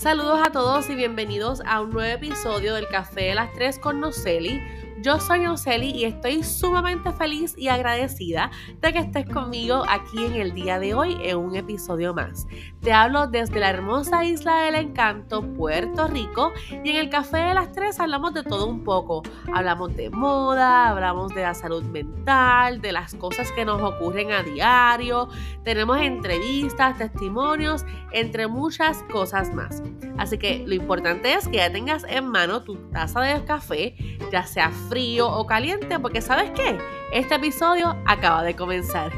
Saludos a todos y bienvenidos a un nuevo episodio del Café de las Tres con Noceli. Yo soy Noceli y estoy sumamente feliz y agradecida de que estés conmigo aquí en el día de hoy en un episodio más. Te hablo desde la hermosa isla del encanto, Puerto Rico, y en el Café de las Tres hablamos de todo un poco. Hablamos de moda, hablamos de la salud mental, de las cosas que nos ocurren a diario, tenemos entrevistas, testimonios, entre muchas cosas más. Así que lo importante es que ya tengas en mano tu taza de café, ya sea frío o caliente, porque sabes qué, este episodio acaba de comenzar.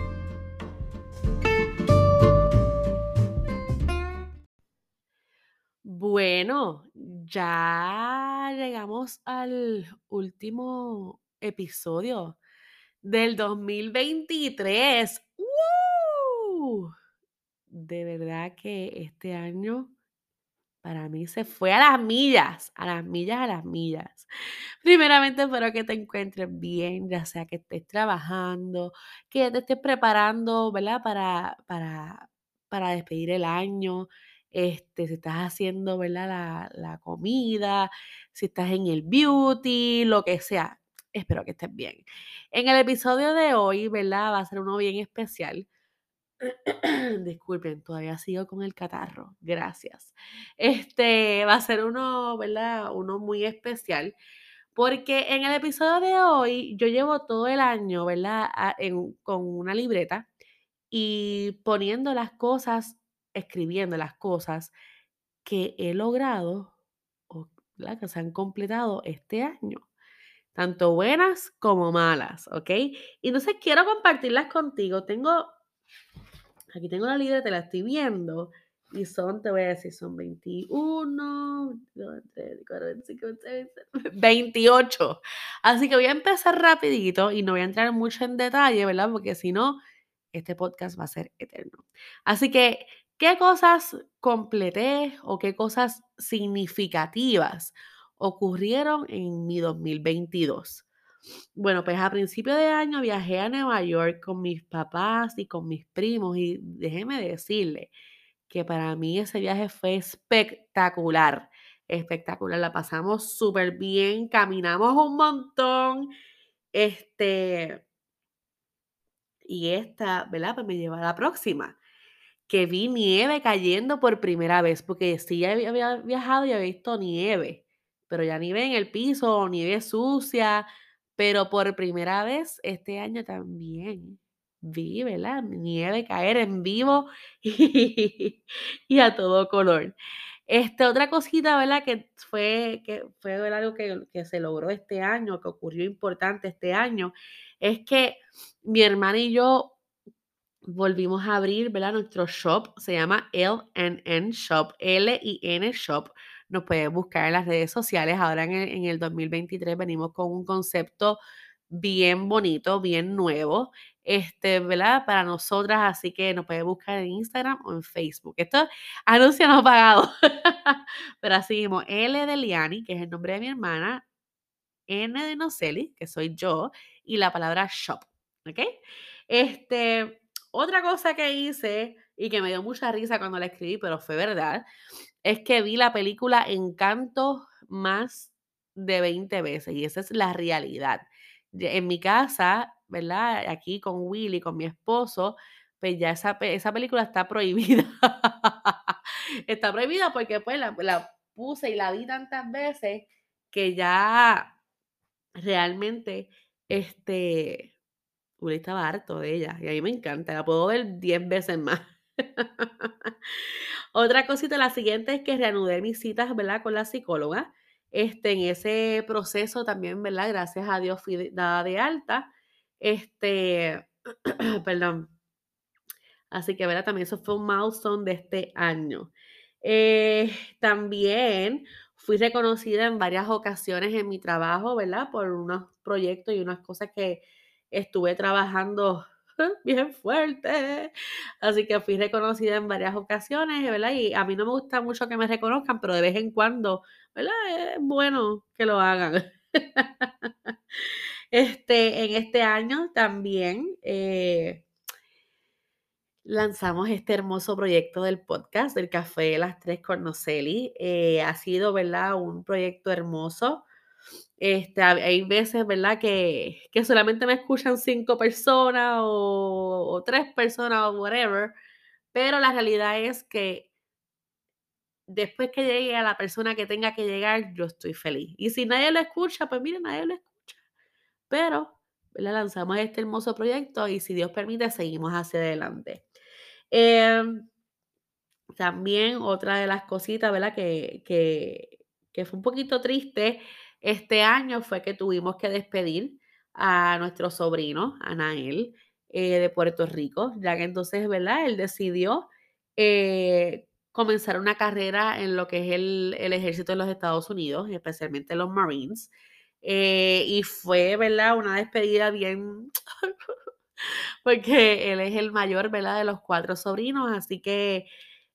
Bueno, ya llegamos al último episodio del 2023. ¡Woo! De verdad que este año para mí se fue a las millas, a las millas, a las millas. Primeramente espero que te encuentres bien, ya sea que estés trabajando, que te estés preparando, ¿verdad? Para, para, para despedir el año, este, si estás haciendo, ¿verdad? La, la comida, si estás en el beauty, lo que sea. Espero que estés bien. En el episodio de hoy, ¿verdad? Va a ser uno bien especial Disculpen, todavía sigo con el catarro. Gracias. Este va a ser uno, ¿verdad? Uno muy especial. Porque en el episodio de hoy yo llevo todo el año, ¿verdad? con una libreta y poniendo las cosas, escribiendo las cosas que he logrado o que se han completado este año. Tanto buenas como malas, ¿ok? Y entonces quiero compartirlas contigo. Tengo Aquí tengo la libreta, la estoy viendo. Y son, te voy a decir, son 21, 28. Así que voy a empezar rapidito y no voy a entrar mucho en detalle, ¿verdad? Porque si no, este podcast va a ser eterno. Así que, ¿qué cosas completé o qué cosas significativas ocurrieron en mi 2022? Bueno, pues a principio de año viajé a Nueva York con mis papás y con mis primos y déjeme decirle que para mí ese viaje fue espectacular, espectacular, la pasamos súper bien, caminamos un montón, este, y esta, ¿verdad? Pues me lleva a la próxima, que vi nieve cayendo por primera vez, porque sí ya había viajado y había visto nieve, pero ya nieve en el piso, nieve sucia, pero por primera vez este año también vi, ¿verdad? Nieve caer en vivo y, a todo color. Este, otra cosita, ¿verdad? Que fue, que fue algo que, que, se logró este año, que ocurrió importante este año, es que mi hermana y yo volvimos a abrir, ¿verdad? Nuestro shop se llama LNN Shop, L y N Shop nos pueden buscar en las redes sociales. Ahora en el, 2023 venimos con un concepto bien bonito, bien nuevo, este, ¿verdad? Para nosotras, así que nos pueden buscar en Instagram o en Facebook. Esto anuncio no pagado, pero así mismo, L de Liani, que es el nombre de mi hermana, N de Noceli, que soy yo, y la palabra shop, ¿ok? Este, otra cosa que hice y que me dio mucha risa cuando la escribí, pero fue verdad, es que vi la película Encanto más de 20 veces y esa es la realidad. En mi casa, ¿verdad? Aquí con Willy, con mi esposo, pues ya esa, esa película está prohibida. está prohibida porque pues la, la puse y la vi tantas veces que ya realmente, este, Willy estaba harto de ella y a mí me encanta, la puedo ver 10 veces más. Otra cosita, la siguiente es que reanudé mis citas, ¿verdad? Con la psicóloga. Este, en ese proceso también, ¿verdad? Gracias a Dios fui dada de alta. Este, perdón. Así que, ¿verdad? También eso fue un milestone de este año. Eh, también fui reconocida en varias ocasiones en mi trabajo, ¿verdad? Por unos proyectos y unas cosas que estuve trabajando bien fuerte. Así que fui reconocida en varias ocasiones, ¿verdad? Y a mí no me gusta mucho que me reconozcan, pero de vez en cuando, ¿verdad? Es bueno que lo hagan. Este, en este año también, eh, lanzamos este hermoso proyecto del podcast, del Café de las Tres con Noceli. Eh, ha sido, ¿verdad? Un proyecto hermoso. Este, hay veces, ¿verdad? Que, que solamente me escuchan cinco personas o, tres personas o whatever, pero la realidad es que después que llegue a la persona que tenga que llegar, yo estoy feliz. Y si nadie lo escucha, pues mira, nadie lo escucha. Pero le lanzamos este hermoso proyecto y si Dios permite, seguimos hacia adelante. Em, también otra de las cositas, ¿verdad? Que, que, que fue un poquito triste este año fue que tuvimos que despedir a nuestro sobrino, Anael, eh, de Puerto Rico, ya que entonces, ¿verdad? Él decidió eh, comenzar una carrera en lo que es el, el, ejército de los Estados Unidos, especialmente los Marines. Eh, y fue, ¿verdad? Una despedida bien porque él es el mayor, ¿verdad? De los cuatro sobrinos, así que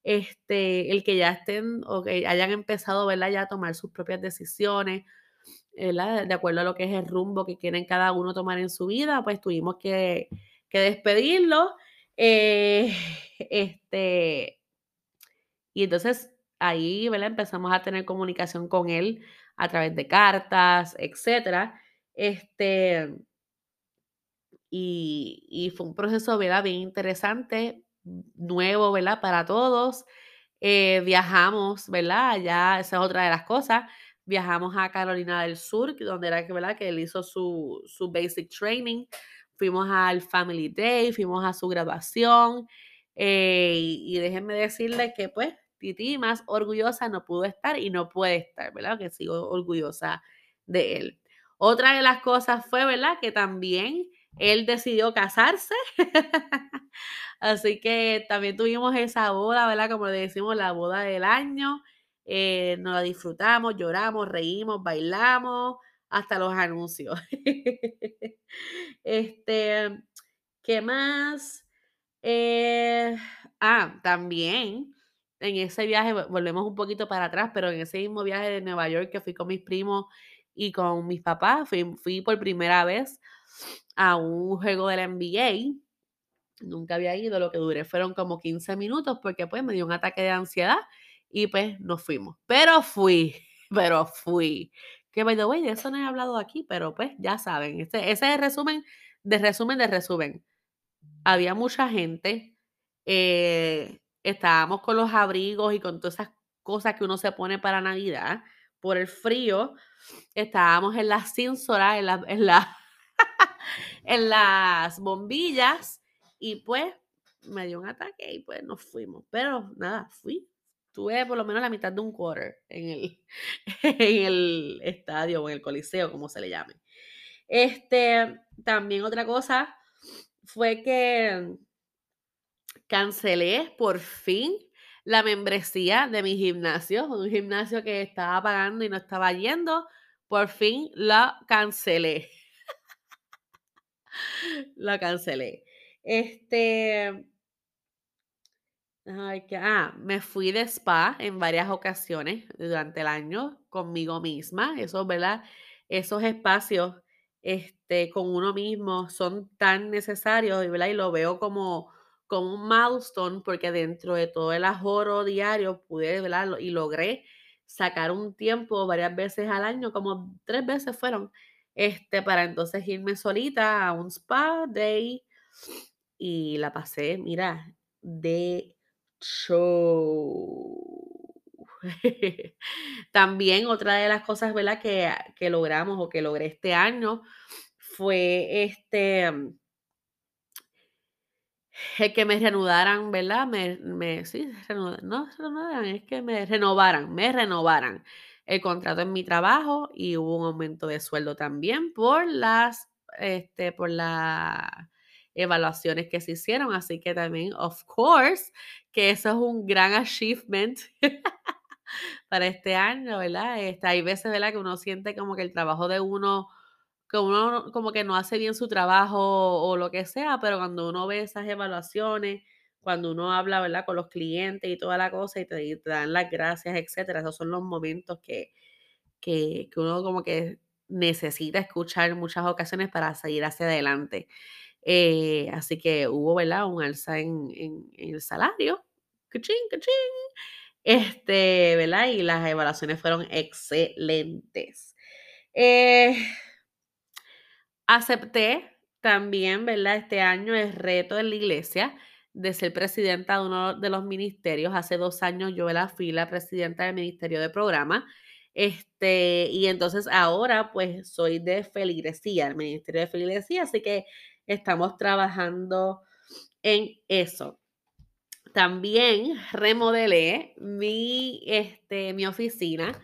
este, el que ya estén o que hayan empezado, ¿verdad? Ya a tomar sus propias decisiones, ¿verdad? De acuerdo a lo que es el rumbo que quieren cada uno tomar en su vida, pues tuvimos que, que despedirlo. Eh, este, y entonces ahí, ¿verdad? Empezamos a tener comunicación con él a través de cartas, etcétera. Este, y, y fue un proceso, ¿verdad? Bien interesante, nuevo, ¿verdad? Para todos. Eh, viajamos, ¿verdad? Ya esa es otra de las cosas. Viajamos a Carolina del Sur, donde era ¿verdad? Que él hizo su, su basic training. Fuimos al Family Day, fuimos a su graduación. Eh, y, y déjenme decirles que, pues, Titi más orgullosa no pudo estar y no puede estar, ¿verdad? Que sigo orgullosa de él. Otra de las cosas fue, ¿verdad? Que también él decidió casarse. Así que también tuvimos esa boda, ¿verdad? Como le decimos, la boda del año. Eh, nos la disfrutamos, lloramos, reímos, bailamos, hasta los anuncios. este, ¿qué más? Eh, ah, también en ese viaje, volvemos un poquito para atrás, pero en ese mismo viaje de Nueva York que fui con mis primos y con mis papás, fui, fui por primera vez a un juego de la NBA. Nunca había ido, lo que duré fueron como 15 minutos porque pues me dio un ataque de ansiedad y pues nos fuimos. Pero fui, pero fui. Que by the way, de eso no he hablado aquí, pero pues ya saben, ese, ese es el resumen de resumen de resumen. Había mucha gente, eh, estábamos con los abrigos y con todas esas cosas que uno se pone para Navidad por el frío. Estábamos en las cínsoras, en, la, en, la, en las bombillas y pues me dio un ataque y pues nos fuimos. Pero nada, fui. Tuve por lo menos la mitad de un quarter en el, en el estadio o en el coliseo, como se le llame. Este, también otra cosa fue que cancelé por fin la membresía de mi gimnasio, un gimnasio que estaba pagando y no estaba yendo, por fin la cancelé. la cancelé. Este, ah, me fui de spa en varias ocasiones durante el año conmigo misma, eso, ¿verdad? Esos espacios este, con uno mismo son tan necesarios, ¿verdad? Y lo veo como como un milestone porque dentro de todo el ahorro diario pude, ¿verdad? Y logré sacar un tiempo varias veces al año, como tres veces fueron, este, para entonces irme solita a un spa day y la pasé, mira, de show. También otra de las cosas, ¿verdad? Que, que logramos o que logré este año fue este el que me reanudaran, ¿verdad? Me, me, sí, no renovaran, es que me renovaran, me renovaran el contrato en mi trabajo y hubo un aumento de sueldo también por las, este, por las evaluaciones que se hicieron. Así que también, of course, que eso es un gran achievement para este año, ¿verdad? Este, hay veces, ¿verdad? Que uno siente como que el trabajo de uno que uno como que no hace bien su trabajo o lo que sea, pero cuando uno ve esas evaluaciones, cuando uno habla, ¿verdad? Con los clientes y toda la cosa y te, dan las gracias, etcétera, esos son los momentos que, que, uno como que necesita escuchar en muchas ocasiones para seguir hacia adelante. Eh, así que hubo, ¿verdad? Un alza en el salario. ¡Cachín, cachín! Este, ¿verdad? Y las evaluaciones fueron excelentes. Eh, acepté también, ¿verdad? Este año el reto en la iglesia de ser presidenta de uno de los ministerios. Hace dos años yo la fui la presidenta del Ministerio de Programa. Este, y entonces ahora pues soy de feligresía, el Ministerio de Feligresía, así que estamos trabajando en eso. También remodelé mi, este, mi oficina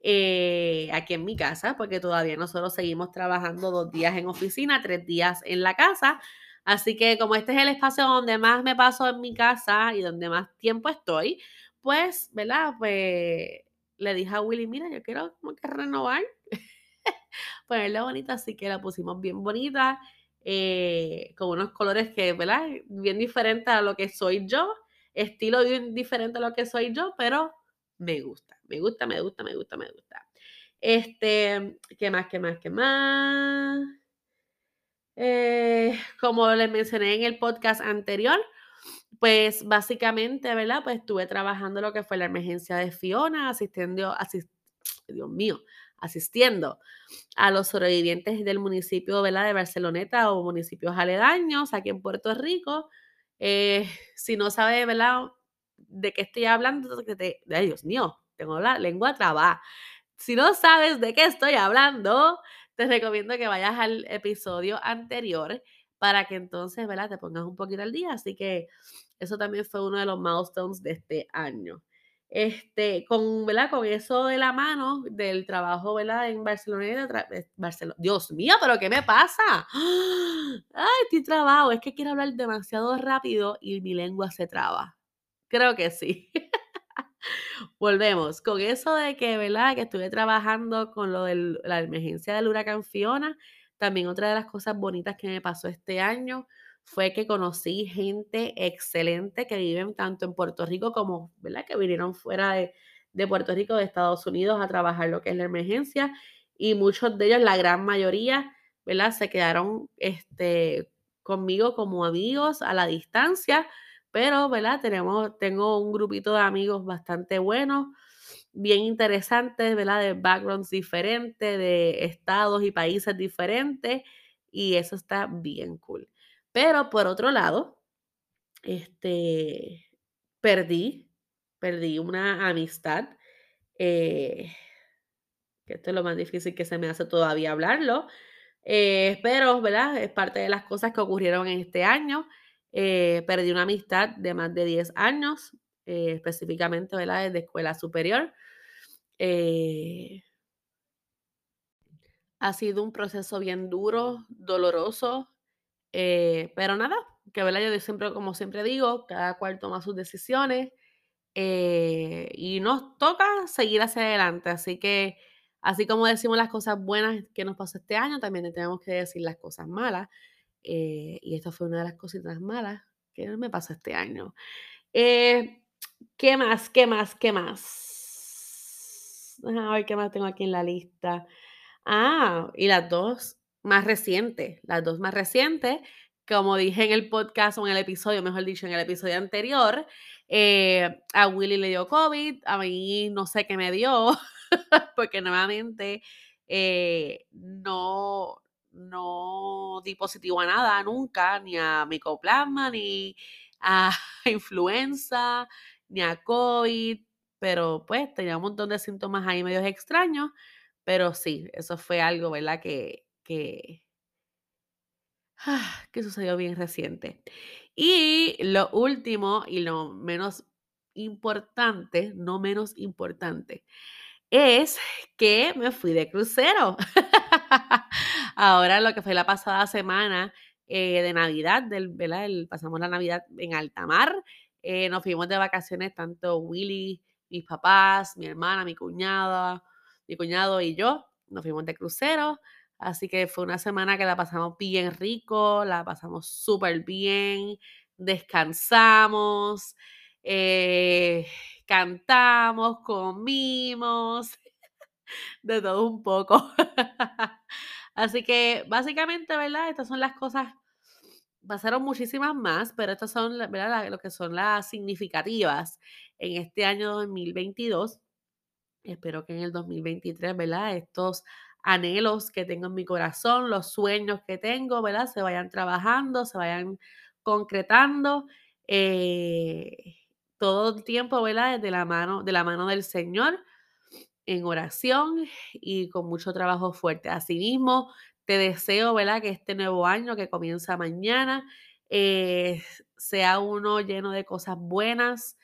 eh, aquí en mi casa, porque todavía nosotros seguimos trabajando dos días en oficina, tres días en la casa. Así que como este es el espacio donde más me paso en mi casa y donde más tiempo estoy, pues, ¿verdad? Pues le dije a Willy, mira, yo quiero como que renovar, ponerla bonita, así que la pusimos bien bonita, eh, con unos colores que, ¿verdad? Bien diferentes a lo que soy yo, estilo diferente a lo que soy yo, pero me gusta, me gusta, me gusta, me gusta, me gusta. Este, ¿qué más, qué más, qué más? Eh, como les mencioné en el podcast anterior, pues básicamente, ¿verdad? Pues estuve trabajando lo que fue la emergencia de Fiona, asistiendo, asis- Dios mío, asistiendo a los sobrevivientes del municipio, ¿verdad? De Barceloneta o municipios aledaños aquí en Puerto Rico. Eh, si no sabe, ¿verdad? De qué estoy hablando, que te, ay, Dios mío, tengo la lengua trabada. Si no sabes de qué estoy hablando, te recomiendo que vayas al episodio anterior para que entonces, ¿verdad? Te pongas un poquito al día. Así que eso también fue uno de los milestones de este año. Este, con, ¿verdad? Con eso de la mano del trabajo, ¿verdad? En Barcelona, eh, Dios mío, pero ¿qué me pasa? Ay, estoy trabado, es que quiero hablar demasiado rápido y mi lengua se traba. Creo que sí. Volvemos. Con eso de que, ¿verdad? Que estuve trabajando con lo de la emergencia del huracán Fiona. También otra de las cosas bonitas que me pasó este año fue que conocí gente excelente que viven tanto en Puerto Rico como, ¿verdad? Que vinieron fuera de, de Puerto Rico, de Estados Unidos, a trabajar lo que es la emergencia. Y muchos de ellos, la gran mayoría, ¿verdad? Se quedaron este, conmigo como amigos a la distancia pero, ¿verdad? Tenemos, tengo un grupito de amigos bastante buenos, bien interesantes, ¿verdad? De backgrounds diferentes, de estados y países diferentes, y eso está bien cool. Pero por otro lado, este, perdí, perdí una amistad, eh, que esto es lo más difícil que se me hace todavía hablarlo, eh, pero, ¿verdad? Es parte de las cosas que ocurrieron en este año. Eh, perdí una amistad de más de 10 años, específicamente, ¿verdad? Desde escuela superior. Ha sido un proceso bien duro, doloroso, eh, pero nada, que, ¿verdad? Yo siempre, como siempre digo, cada cual toma sus decisiones eh, y nos toca seguir hacia adelante. Así que, así como decimos las cosas buenas que nos pasó este año, también tenemos que decir las cosas malas. eh, y esto fue una de las cositas malas que me pasó este año. Eh, ¿Qué más? ¿Qué más? ¿Qué más? Déjame ver qué más tengo aquí en la lista. Ah, y las dos más recientes, las dos más recientes, como dije en el podcast o en el episodio, mejor dicho, en el episodio anterior, eh, a Willy le dio COVID, a mí no sé qué me dio, porque nuevamente eh, no, no di positivo a nada nunca, ni a micoplasma, ni a influenza, ni a COVID, pero pues tenía un montón de síntomas ahí medios extraños, pero sí, eso fue algo, ¿verdad? Que, que, que sucedió bien reciente. Y lo último y lo menos importante, no menos importante, es que me fui de crucero. Ahora lo que fue la pasada semana eh, de Navidad, del, ¿verdad? El- pasamos la Navidad en alta mar, eh, nos fuimos de vacaciones tanto Willy, mis papás, mi hermana, mi cuñada, mi cuñado y yo, nos fuimos de crucero, así que fue una semana que la pasamos bien rico, la pasamos súper bien, descansamos, eh, cantamos, comimos, de todo un poco. Así que básicamente, ¿verdad? Estas son las cosas pasaron muchísimas más, pero estas son, ¿verdad? lo que son las significativas en este año 2022. Espero que en el 2023, ¿verdad? Estos anhelos que tengo en mi corazón, los sueños que tengo, ¿verdad? Se vayan trabajando, se vayan concretando. Eh, todo el tiempo, ¿verdad? De la mano, de la mano del Señor, en oración y con mucho trabajo fuerte. Asimismo, te deseo, ¿verdad? Que este nuevo año que comienza mañana eh, sea uno lleno de cosas buenas,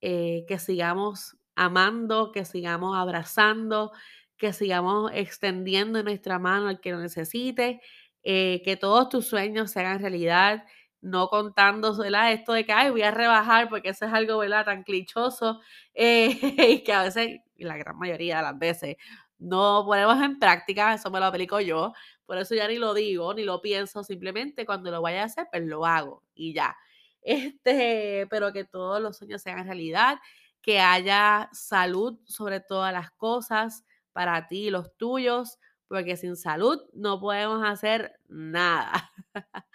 eh, que sigamos amando, que sigamos abrazando, que sigamos extendiendo nuestra mano al que lo necesite, eh, que todos tus sueños se hagan realidad, no contando ¿verdad? esto de que Ay, voy a rebajar, porque eso es algo ¿verdad? tan clichoso eh, y que a veces, y la gran mayoría de las veces, no ponemos en práctica, eso me lo aplico yo, por eso ya ni lo digo, ni lo pienso, simplemente cuando lo vaya a hacer, pues lo hago y ya. Este, pero que todos los sueños sean realidad, que haya salud sobre todas las cosas para ti y los tuyos, porque sin salud no podemos hacer nada.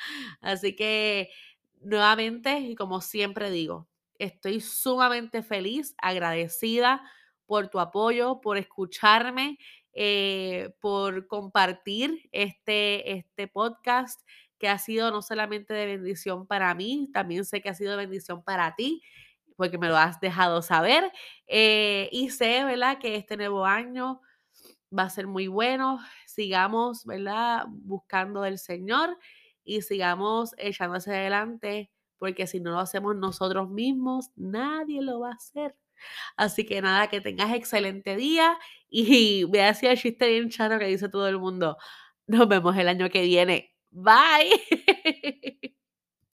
Así que nuevamente, y como siempre digo, estoy sumamente feliz, agradecida por tu apoyo, por escucharme, eh, por compartir este, este podcast que ha sido no solamente de bendición para mí, también sé que ha sido de bendición para ti, porque me lo has dejado saber. Eh, y sé, ¿verdad?, que este nuevo año va a ser muy bueno. Sigamos, ¿verdad?, buscando del Señor y sigamos echando hacia adelante, porque si no lo hacemos nosotros mismos, nadie lo va a hacer. Así que nada, que tengas excelente día y voy a el chiste bien chano que dice todo el mundo. Nos vemos el año que viene. Bye.